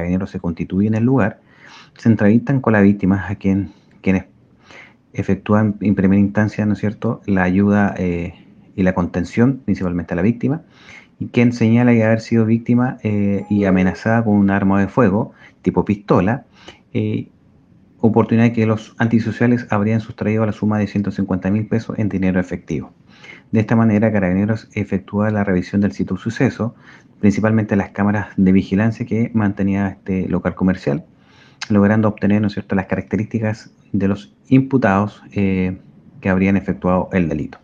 carabineros se constituye en el lugar, se entrevistan con la víctima, a quien, quienes efectúan en primera instancia, ¿no es cierto?, la ayuda eh, y la contención, principalmente a la víctima, y quien señala que haber sido víctima eh, y amenazada con un arma de fuego tipo pistola, eh, oportunidad que los antisociales habrían sustraído la suma de 150 mil pesos en dinero efectivo. De esta manera, Carabineros efectúa la revisión del sitio suceso, principalmente las cámaras de vigilancia que mantenía este local comercial, logrando obtener ¿no cierto? las características de los imputados eh, que habrían efectuado el delito.